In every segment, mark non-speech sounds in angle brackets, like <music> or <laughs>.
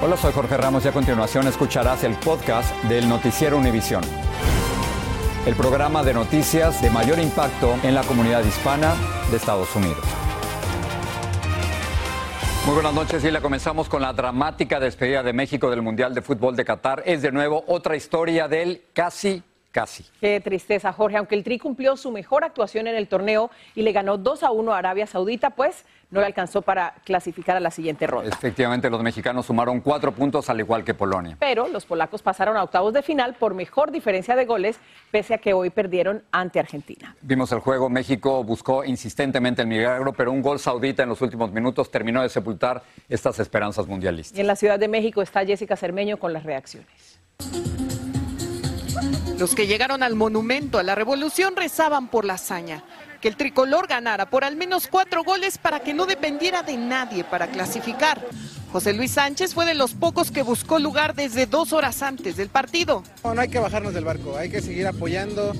Hola, soy Jorge Ramos y a continuación escucharás el podcast del Noticiero Univisión. El programa de noticias de mayor impacto en la comunidad hispana de Estados Unidos. Muy buenas noches y la comenzamos con la dramática despedida de México del Mundial de Fútbol de Qatar. Es de nuevo otra historia del casi Casi. Qué tristeza, Jorge. Aunque el Tri cumplió su mejor actuación en el torneo y le ganó 2 a 1 a Arabia Saudita, pues no le alcanzó para clasificar a la siguiente ronda. Efectivamente, los mexicanos sumaron cuatro puntos al igual que Polonia. Pero los polacos pasaron a octavos de final por mejor diferencia de goles, pese a que hoy perdieron ante Argentina. Vimos el juego, México buscó insistentemente el milagro, pero un gol saudita en los últimos minutos terminó de sepultar estas esperanzas mundialistas. Y en la Ciudad de México está Jessica Cermeño con las reacciones. Los que llegaron al monumento a la revolución rezaban por la hazaña, que el tricolor ganara por al menos cuatro goles para que no dependiera de nadie para clasificar. José Luis Sánchez fue de los pocos que buscó lugar desde dos horas antes del partido. No, hay que bajarnos del barco, hay que seguir apoyando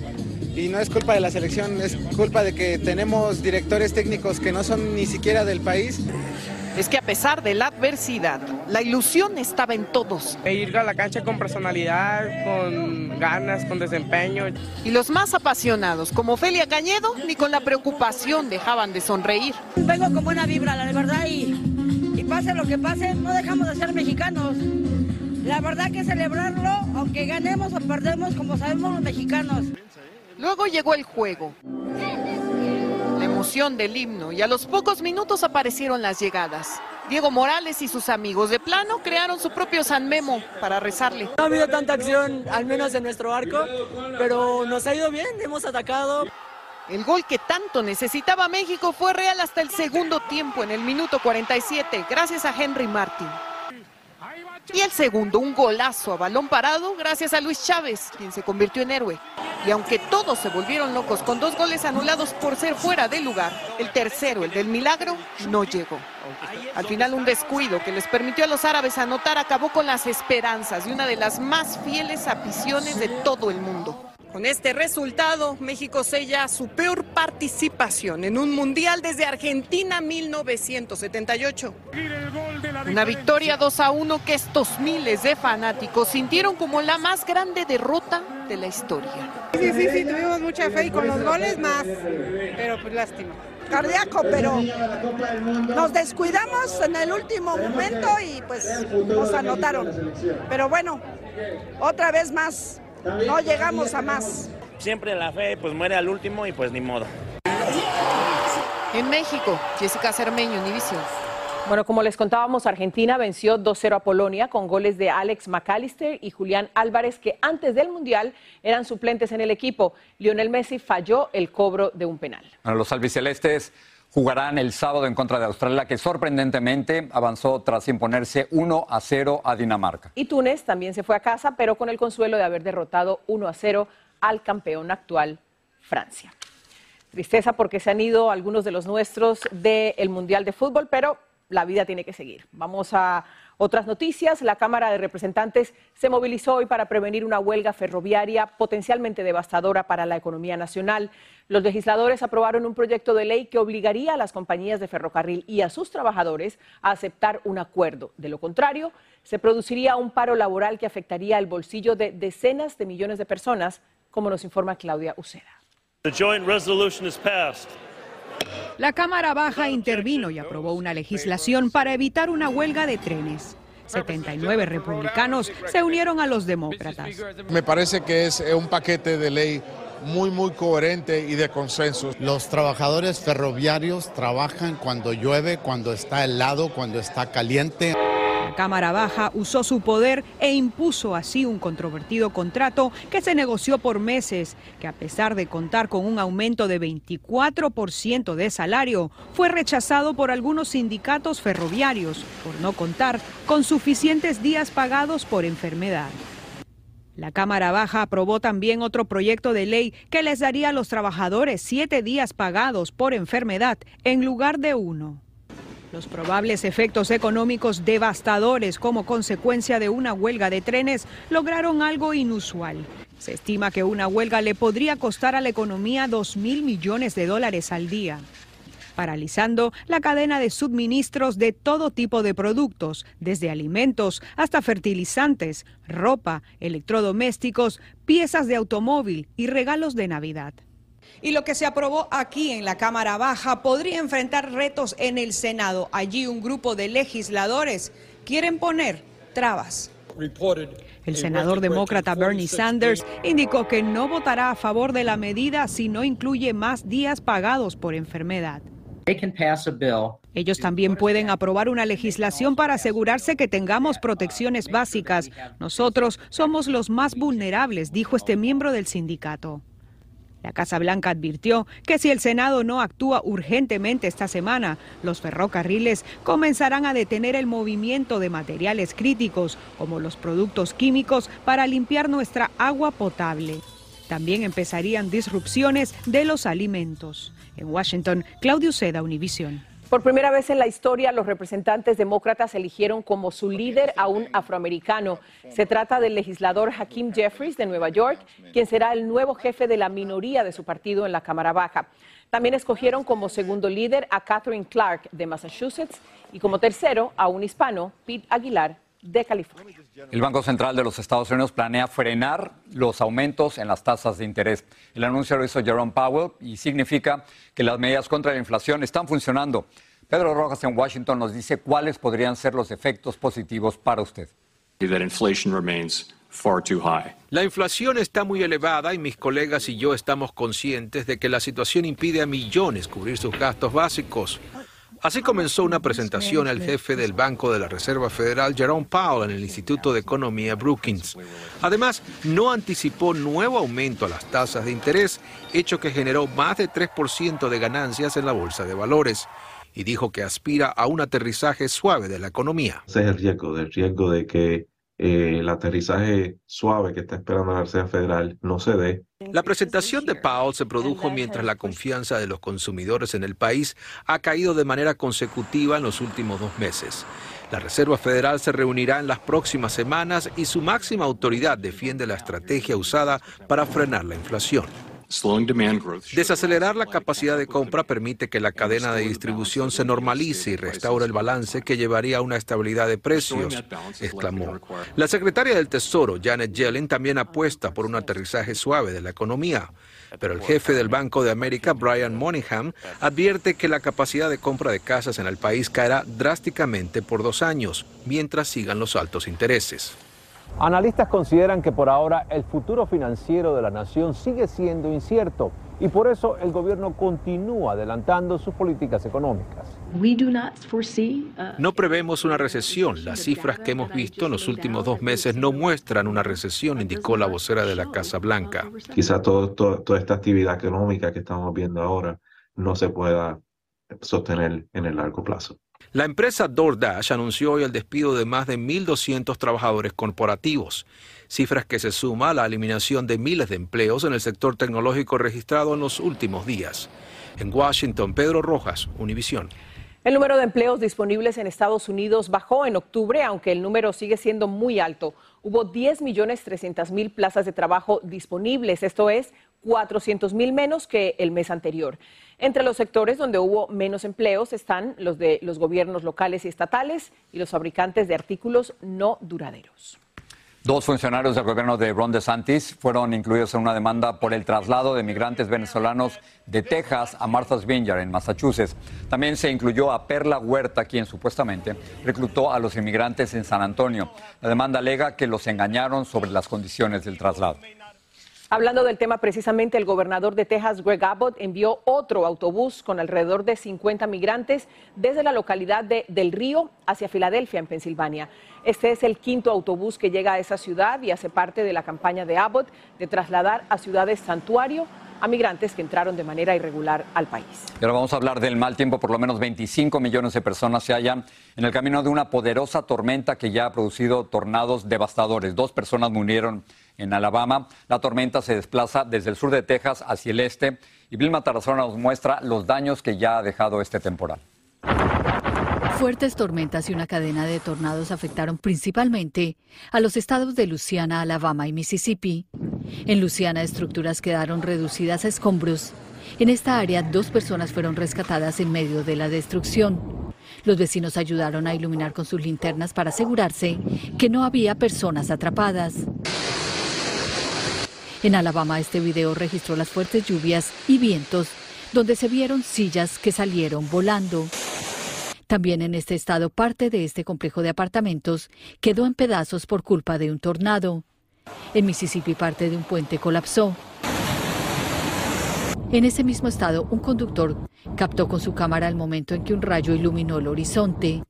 y no es culpa de la selección, es culpa de que tenemos directores técnicos que no son ni siquiera del país es que a pesar de la adversidad, la ilusión estaba en todos. E ir a la cancha con personalidad, con ganas, con desempeño. Y los más apasionados, como Ofelia Cañedo, ni con la preocupación dejaban de sonreír. Vengo con buena vibra, la verdad, y, y pase lo que pase, no dejamos de ser mexicanos. La verdad que celebrarlo, aunque ganemos o perdemos, como sabemos los mexicanos. Luego llegó el juego del himno y a los pocos minutos aparecieron las llegadas. Diego Morales y sus amigos de plano crearon su propio San Memo para rezarle. No ha habido tanta acción, al menos en nuestro arco, pero nos ha ido bien, hemos atacado. El gol que tanto necesitaba México fue real hasta el segundo tiempo, en el minuto 47, gracias a Henry Martin. Y el segundo, un golazo a balón parado, gracias a Luis Chávez, quien se convirtió en héroe. Y aunque todos se volvieron locos con dos goles anulados por ser fuera de lugar, el tercero, el del milagro, no llegó. Al final un descuido que les permitió a los árabes anotar acabó con las esperanzas de una de las más fieles aficiones de todo el mundo. Con este resultado, México sella su peor participación en un mundial desde Argentina 1978. Una victoria 2 a 1 que estos miles de fanáticos sintieron como la más grande derrota de la historia. Sí, sí, sí, tuvimos mucha fe y con los goles más, pero pues lástima. Cardíaco, pero nos descuidamos en el último momento y pues nos anotaron. Pero bueno, otra vez más no llegamos a más. Siempre la fe pues muere al último y pues ni modo. En México, Jessica Cermeño, Univision. Bueno, como les contábamos, Argentina venció 2-0 a Polonia con goles de Alex McAllister y Julián Álvarez, que antes del Mundial eran suplentes en el equipo. Lionel Messi falló el cobro de un penal. los albicelestes jugarán el sábado en contra de Australia, que sorprendentemente avanzó tras imponerse 1 a 0 a Dinamarca. Y Túnez también se fue a casa, pero con el consuelo de haber derrotado 1 a 0 al campeón actual, Francia. Tristeza porque se han ido algunos de los nuestros del Mundial de Fútbol, pero la vida tiene que seguir. Vamos a otras noticias. La Cámara de Representantes se movilizó hoy para prevenir una huelga ferroviaria potencialmente devastadora para la economía nacional. Los legisladores aprobaron un proyecto de ley que obligaría a las compañías de ferrocarril y a sus trabajadores a aceptar un acuerdo. De lo contrario, se produciría un paro laboral que afectaría el bolsillo de decenas de millones de personas, como nos informa Claudia Uceda. La Cámara Baja intervino y aprobó una legislación para evitar una huelga de trenes. 79 republicanos se unieron a los demócratas. Me parece que es un paquete de ley muy, muy coherente y de consenso. Los trabajadores ferroviarios trabajan cuando llueve, cuando está helado, cuando está caliente. Cámara Baja usó su poder e impuso así un controvertido contrato que se negoció por meses, que a pesar de contar con un aumento de 24% de salario, fue rechazado por algunos sindicatos ferroviarios por no contar con suficientes días pagados por enfermedad. La Cámara Baja aprobó también otro proyecto de ley que les daría a los trabajadores siete días pagados por enfermedad en lugar de uno. Los probables efectos económicos devastadores como consecuencia de una huelga de trenes lograron algo inusual. Se estima que una huelga le podría costar a la economía 2 mil millones de dólares al día paralizando la cadena de suministros de todo tipo de productos, desde alimentos hasta fertilizantes, ropa, electrodomésticos, piezas de automóvil y regalos de Navidad. Y lo que se aprobó aquí en la Cámara Baja podría enfrentar retos en el Senado. Allí un grupo de legisladores quieren poner trabas. El senador demócrata Bernie Sanders indicó que no votará a favor de la medida si no incluye más días pagados por enfermedad. Ellos también pueden aprobar una legislación para asegurarse que tengamos protecciones básicas. Nosotros somos los más vulnerables, dijo este miembro del sindicato. La Casa Blanca advirtió que si el Senado no actúa urgentemente esta semana, los ferrocarriles comenzarán a detener el movimiento de materiales críticos, como los productos químicos, para limpiar nuestra agua potable. También empezarían disrupciones de los alimentos. En Washington, Claudio Seda, Univisión. Por primera vez en la historia, los representantes demócratas eligieron como su líder a un afroamericano. Se trata del legislador Hakeem Jeffries de Nueva York, quien será el nuevo jefe de la minoría de su partido en la Cámara Baja. También escogieron como segundo líder a Catherine Clark de Massachusetts y como tercero a un hispano, Pete Aguilar de California. El Banco Central de los Estados Unidos planea frenar los aumentos en las tasas de interés. El anuncio lo hizo Jerome Powell y significa que las medidas contra la inflación están funcionando. Pedro Rojas en Washington nos dice cuáles podrían ser los efectos positivos para usted. La inflación está muy elevada y mis colegas y yo estamos conscientes de que la situación impide a millones cubrir sus gastos básicos. Así comenzó una presentación al jefe del Banco de la Reserva Federal, Jerome Powell, en el Instituto de Economía Brookings. Además, no anticipó nuevo aumento a las tasas de interés, hecho que generó más de 3% de ganancias en la bolsa de valores. Y dijo que aspira a un aterrizaje suave de la economía. Ese es el riesgo, el riesgo de que eh, el aterrizaje suave que está esperando la Reserva Federal no se dé. La presentación de Powell se produjo mientras la confianza de los consumidores en el país ha caído de manera consecutiva en los últimos dos meses. La Reserva Federal se reunirá en las próximas semanas y su máxima autoridad defiende la estrategia usada para frenar la inflación. Desacelerar la capacidad de compra permite que la cadena de distribución se normalice y restaure el balance que llevaría a una estabilidad de precios, exclamó. La secretaria del Tesoro, Janet Yellen, también apuesta por un aterrizaje suave de la economía. Pero el jefe del Banco de América, Brian Moynihan, advierte que la capacidad de compra de casas en el país caerá drásticamente por dos años, mientras sigan los altos intereses. Analistas consideran que por ahora el futuro financiero de la nación sigue siendo incierto y por eso el gobierno continúa adelantando sus políticas económicas. Uh, no prevemos una recesión. Las cifras que hemos visto en los últimos dos meses no muestran una recesión, indicó la vocera de la Casa Blanca. Quizá toda esta actividad económica que estamos viendo ahora no se pueda sostener en el largo plazo. La empresa DoorDash anunció hoy el despido de más de 1.200 trabajadores corporativos, cifras que se suma a la eliminación de miles de empleos en el sector tecnológico registrado en los últimos días. En Washington, Pedro Rojas, Univisión. El número de empleos disponibles en Estados Unidos bajó en octubre, aunque el número sigue siendo muy alto. Hubo 10 millones 300 mil plazas de trabajo disponibles, esto es 400 mil menos que el mes anterior. Entre los sectores donde hubo menos empleos están los de los gobiernos locales y estatales y los fabricantes de artículos no duraderos. Dos funcionarios del gobierno de Ron DeSantis fueron incluidos en una demanda por el traslado de migrantes venezolanos de Texas a Martha's Vineyard, en Massachusetts. También se incluyó a Perla Huerta, quien supuestamente reclutó a los inmigrantes en San Antonio. La demanda alega que los engañaron sobre las condiciones del traslado. Hablando del tema precisamente, el gobernador de Texas, Greg Abbott, envió otro autobús con alrededor de 50 migrantes desde la localidad de Del Río hacia Filadelfia, en Pensilvania. Este es el quinto autobús que llega a esa ciudad y hace parte de la campaña de Abbott de trasladar a ciudades santuario a migrantes que entraron de manera irregular al país. Y ahora vamos a hablar del mal tiempo. Por lo menos 25 millones de personas se hallan en el camino de una poderosa tormenta que ya ha producido tornados devastadores. Dos personas murieron en Alabama. La tormenta se desplaza desde el sur de Texas hacia el este y Vilma Tarazona nos muestra los daños que ya ha dejado este temporal. Fuertes tormentas y una cadena de tornados afectaron principalmente a los estados de Luisiana, Alabama y Mississippi. En Luisiana, estructuras quedaron reducidas a escombros. En esta área, dos personas fueron rescatadas en medio de la destrucción. Los vecinos ayudaron a iluminar con sus linternas para asegurarse que no había personas atrapadas. En Alabama, este video registró las fuertes lluvias y vientos, donde se vieron sillas que salieron volando. También en este estado, parte de este complejo de apartamentos quedó en pedazos por culpa de un tornado. En Mississippi, parte de un puente colapsó. En ese mismo estado, un conductor captó con su cámara el momento en que un rayo iluminó el horizonte.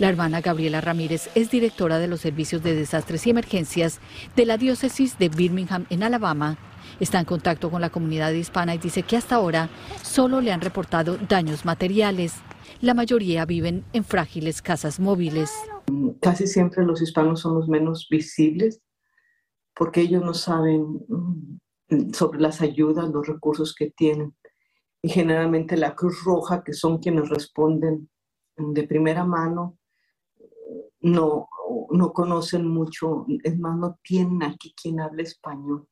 La hermana Gabriela Ramírez es directora de los servicios de desastres y emergencias de la diócesis de Birmingham en Alabama. Está en contacto con la comunidad hispana y dice que hasta ahora solo le han reportado daños materiales. La mayoría viven en frágiles casas móviles. Casi siempre los hispanos son los menos visibles porque ellos no saben mm, sobre las ayudas, los recursos que tienen. Y generalmente la Cruz Roja, que son quienes responden de primera mano, no, no conocen mucho, es más, no tienen aquí quien hable español.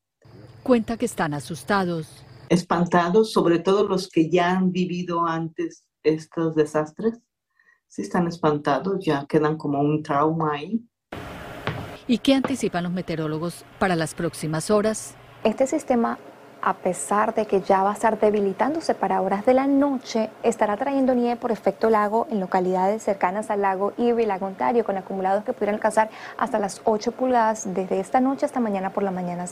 Cuenta que están asustados. Espantados, sobre todo los que ya han vivido antes estos desastres. Sí están espantados, ya quedan como un trauma ahí. ¿Y qué anticipan los meteorólogos para las próximas horas? Este sistema, a pesar de que ya va a estar debilitándose para horas de la noche, estará trayendo nieve por efecto lago en localidades cercanas al lago Erie lago Ontario, con acumulados que pudieran alcanzar hasta las 8 pulgadas desde esta noche hasta mañana por la mañana.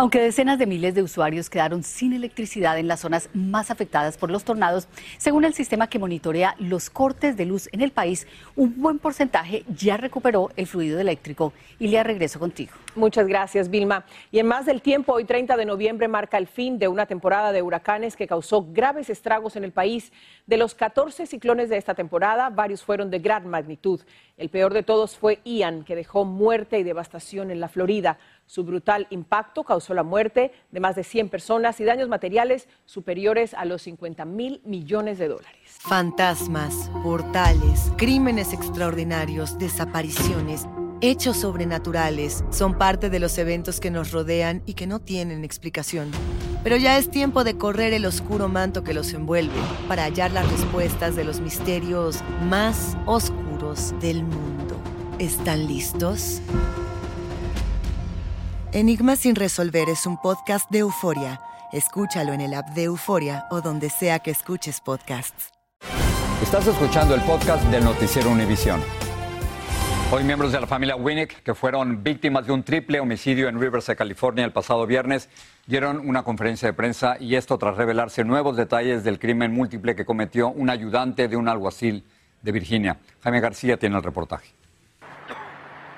Aunque decenas de miles de usuarios quedaron sin electricidad en las zonas más afectadas por los tornados, según el sistema que monitorea los cortes de luz en el país, un buen porcentaje ya recuperó el fluido eléctrico. Y le regreso contigo. Muchas gracias, Vilma. Y en más del tiempo, hoy 30 de noviembre marca el fin de una temporada de huracanes que causó graves estragos en el país. De los 14 ciclones de esta temporada, varios fueron de gran magnitud. El peor de todos fue Ian, que dejó muerte y devastación en la Florida. Su brutal impacto causó la muerte de más de 100 personas y daños materiales superiores a los 50 mil millones de dólares. Fantasmas, portales, crímenes extraordinarios, desapariciones, hechos sobrenaturales son parte de los eventos que nos rodean y que no tienen explicación. Pero ya es tiempo de correr el oscuro manto que los envuelve para hallar las respuestas de los misterios más oscuros del mundo. ¿Están listos? Enigma sin resolver es un podcast de euforia. Escúchalo en el app de Euforia o donde sea que escuches podcasts. Estás escuchando el podcast del Noticiero Univisión. Hoy miembros de la familia Winnick, que fueron víctimas de un triple homicidio en Riverside, California, el pasado viernes, dieron una conferencia de prensa y esto tras revelarse nuevos detalles del crimen múltiple que cometió un ayudante de un alguacil de Virginia. Jaime García tiene el reportaje.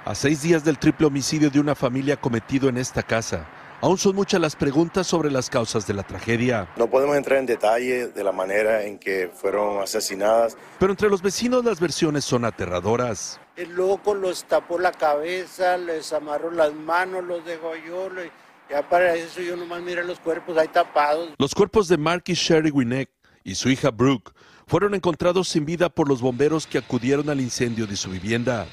A seis días del triple homicidio de una familia cometido en esta casa, aún son muchas las preguntas sobre las causas de la tragedia. No podemos entrar en detalle de la manera en que fueron asesinadas. Pero entre los vecinos las versiones son aterradoras. El loco los tapó la cabeza, les amarró las manos, los dejó yo. Ya para eso yo nomás miré los cuerpos ahí tapados. Los cuerpos de Mark y Sherry Winnick y su hija Brooke fueron encontrados sin vida por los bomberos que acudieron al incendio de su vivienda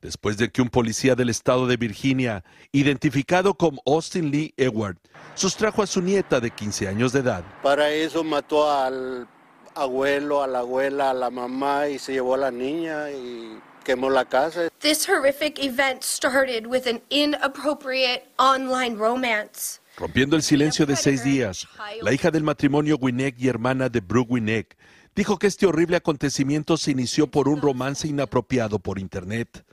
después de que un policía del estado de Virginia, identificado como Austin Lee Ewart, sustrajo a su nieta de 15 años de edad. Para eso mató al abuelo, a la abuela, a la mamá y se llevó a la niña y quemó la casa. This horrific event started with an inappropriate online romance. Rompiendo el silencio de seis días, la hija del matrimonio Winnick y hermana de Brooke Winnick dijo que este horrible acontecimiento se inició por un romance inapropiado por Internet.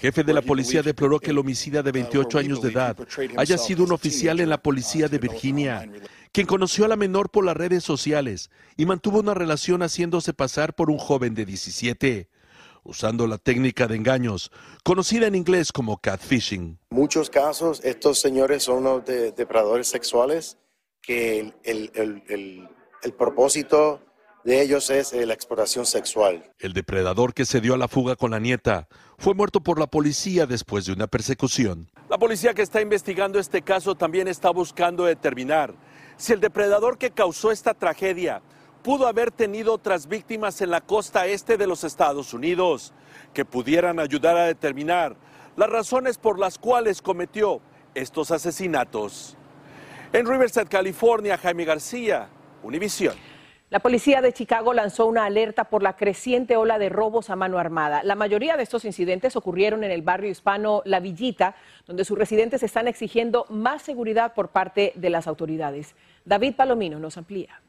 Jefe de la policía deploró que el homicida de 28 años de edad haya sido un oficial en la policía de Virginia, quien conoció a la menor por las redes sociales y mantuvo una relación haciéndose pasar por un joven de 17, usando la técnica de engaños, conocida en inglés como catfishing. Muchos casos, estos señores son unos depredadores sexuales que el, el propósito de ellos es eh, la explotación sexual. El depredador que se dio a la fuga con la nieta fue muerto por la policía después de una persecución. La policía que está investigando este caso también está buscando determinar si el depredador que causó esta tragedia pudo haber tenido otras víctimas en la costa este de los Estados Unidos que pudieran ayudar a determinar las razones por las cuales cometió estos asesinatos. En Riverside, California, Jaime García, Univisión. La policía de Chicago lanzó una alerta por la creciente ola de robos a mano armada. La mayoría de estos incidentes ocurrieron en el barrio hispano La Villita, donde sus residentes están exigiendo más seguridad por parte de las autoridades. David Palomino nos amplía.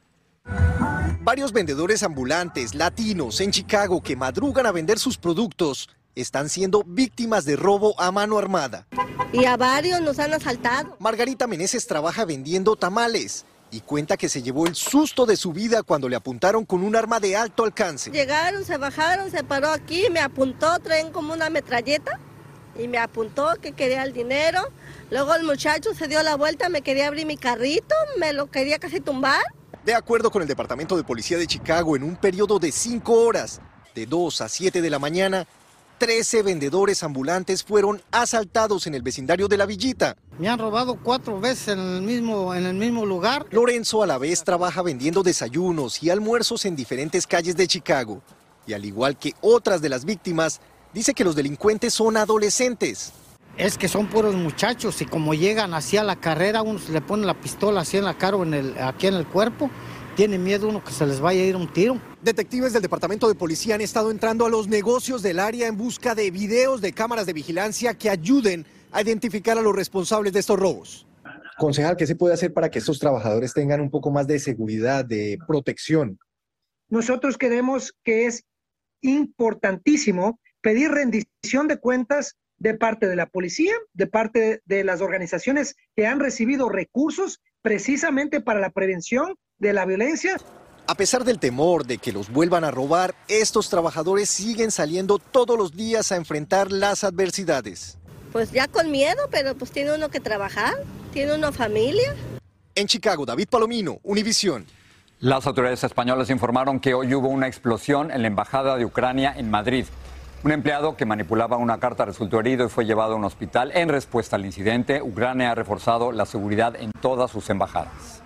Varios vendedores ambulantes latinos en Chicago que madrugan a vender sus productos están siendo víctimas de robo a mano armada. Y a varios nos han asaltado. Margarita Meneses trabaja vendiendo tamales y cuenta que se llevó el susto de su vida cuando le apuntaron con un arma de alto alcance. Llegaron, se bajaron, se paró aquí, me apuntó, traen como una metralleta y me apuntó que quería el dinero. Luego el muchacho se dio la vuelta, me quería abrir mi carrito, me lo quería casi tumbar. De acuerdo con el Departamento de Policía de Chicago, en un periodo de cinco horas, de 2 a 7 de la mañana, 13 vendedores ambulantes fueron asaltados en el vecindario de la Villita. Me han robado cuatro veces en el mismo, en el mismo lugar. Lorenzo a la vez trabaja vendiendo desayunos y almuerzos en diferentes calles de Chicago. Y al igual que otras de las víctimas, dice que los delincuentes son adolescentes. Es que son puros muchachos y como llegan hacia la carrera, uno se le pone la pistola así en la cara o en el, aquí en el cuerpo tiene miedo uno que se les vaya a ir un tiro. Detectives del Departamento de Policía han estado entrando a los negocios del área en busca de videos de cámaras de vigilancia que ayuden a identificar a los responsables de estos robos. Concejal, ¿qué se puede hacer para que estos trabajadores tengan un poco más de seguridad, de protección? Nosotros creemos que es importantísimo pedir rendición de cuentas de parte de la policía, de parte de las organizaciones que han recibido recursos precisamente para la prevención de la violencia. A pesar del temor de que los vuelvan a robar, estos trabajadores siguen saliendo todos los días a enfrentar las adversidades. Pues ya con miedo, pero pues tiene uno que trabajar, tiene una familia. En Chicago, David Palomino, Univisión. Las autoridades españolas informaron que hoy hubo una explosión en la embajada de Ucrania en Madrid. Un empleado que manipulaba una carta resultó herido y fue llevado a un hospital. En respuesta al incidente, Ucrania ha reforzado la seguridad en todas sus embajadas.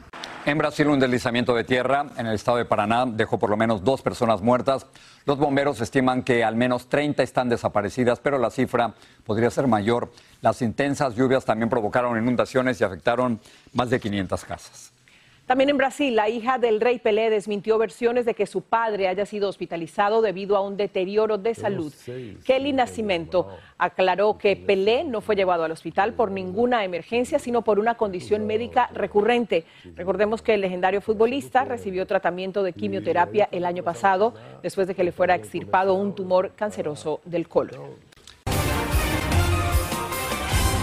En Brasil, un deslizamiento de tierra en el estado de Paraná dejó por lo menos dos personas muertas. Los bomberos estiman que al menos 30 están desaparecidas, pero la cifra podría ser mayor. Las intensas lluvias también provocaron inundaciones y afectaron más de 500 casas. También en Brasil, la hija del rey Pelé desmintió versiones de que su padre haya sido hospitalizado debido a un deterioro de salud. Kelly Nascimento aclaró que Pelé no fue llevado al hospital por ninguna emergencia, sino por una condición médica recurrente. Recordemos que el legendario futbolista recibió tratamiento de quimioterapia el año pasado después de que le fuera extirpado un tumor canceroso del colon.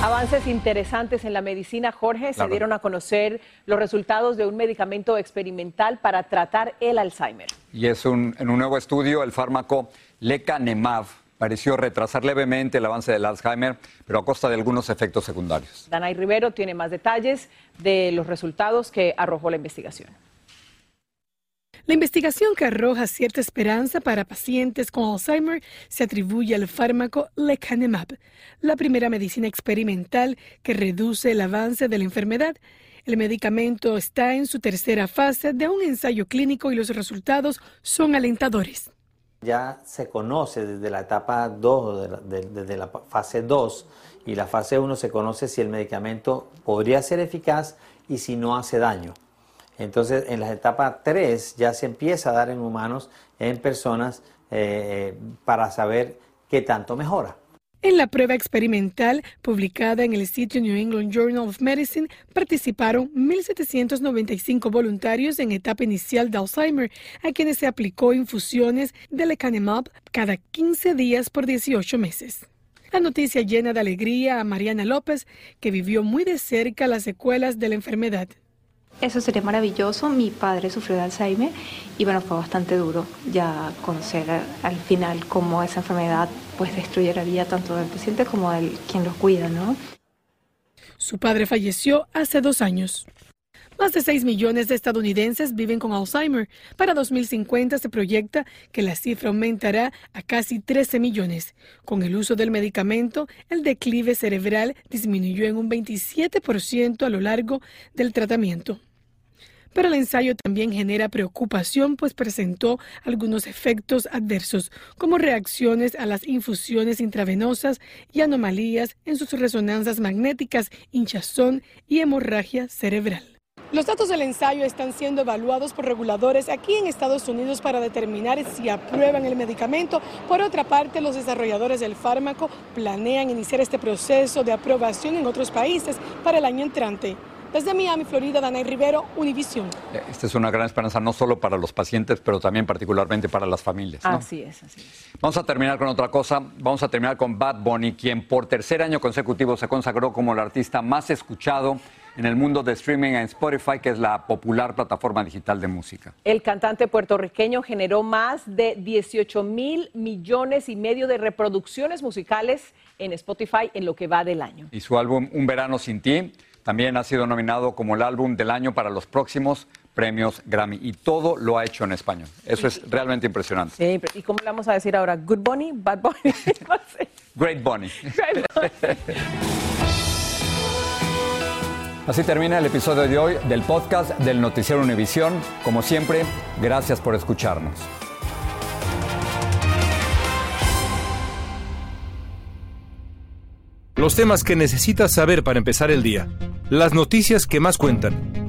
Avances interesantes en la medicina, Jorge. Se dieron a conocer los resultados de un medicamento experimental para tratar el Alzheimer. Y es un, en un nuevo estudio, el fármaco Lecanemab pareció retrasar levemente el avance del Alzheimer, pero a costa de algunos efectos secundarios. Danay Rivero tiene más detalles de los resultados que arrojó la investigación. La investigación que arroja cierta esperanza para pacientes con Alzheimer se atribuye al fármaco lecanemab, la primera medicina experimental que reduce el avance de la enfermedad. El medicamento está en su tercera fase de un ensayo clínico y los resultados son alentadores. Ya se conoce desde la etapa 2, desde la fase 2 y la fase 1 se conoce si el medicamento podría ser eficaz y si no hace daño. Entonces, en la etapa 3 ya se empieza a dar en humanos, en personas, eh, para saber qué tanto mejora. En la prueba experimental publicada en el sitio New England Journal of Medicine participaron 1.795 voluntarios en etapa inicial de Alzheimer, a quienes se aplicó infusiones de lecanemab cada 15 días por 18 meses. La noticia llena de alegría a Mariana López, que vivió muy de cerca las secuelas de la enfermedad. Eso sería maravilloso. Mi padre sufrió de Alzheimer y bueno, fue bastante duro ya conocer al final cómo esa enfermedad pues destruye la vida tanto del paciente como del quien lo cuida, ¿no? Su padre falleció hace dos años. Más de 6 millones de estadounidenses viven con Alzheimer. Para 2050 se proyecta que la cifra aumentará a casi 13 millones. Con el uso del medicamento, el declive cerebral disminuyó en un 27% a lo largo del tratamiento. Pero el ensayo también genera preocupación, pues presentó algunos efectos adversos, como reacciones a las infusiones intravenosas y anomalías en sus resonancias magnéticas, hinchazón y hemorragia cerebral. Los datos del ensayo están siendo evaluados por reguladores aquí en Estados Unidos para determinar si aprueban el medicamento. Por otra parte, los desarrolladores del fármaco planean iniciar este proceso de aprobación en otros países para el año entrante. Desde Miami, Florida, Danay Rivero, Univision. Esta es una gran esperanza no solo para los pacientes, pero también particularmente para las familias. Así es, así es. Vamos a terminar con otra cosa. Vamos a terminar con Bad Bunny, quien por tercer año consecutivo se consagró como el artista más escuchado en el mundo de streaming en Spotify, que es la popular plataforma digital de música. El cantante puertorriqueño generó más de 18 mil millones y medio de reproducciones musicales en Spotify en lo que va del año. Y su álbum Un verano sin ti también ha sido nominado como el álbum del año para los próximos premios Grammy y todo lo ha hecho en español. Eso es realmente impresionante. Sí, ¿y cómo le vamos a decir ahora? ¿Good Bunny? ¿Bad Bunny? <laughs> Great Bunny. Great Bunny. <laughs> Así termina el episodio de hoy del podcast del Noticiero Univisión. Como siempre, gracias por escucharnos. Los temas que necesitas saber para empezar el día. Las noticias que más cuentan.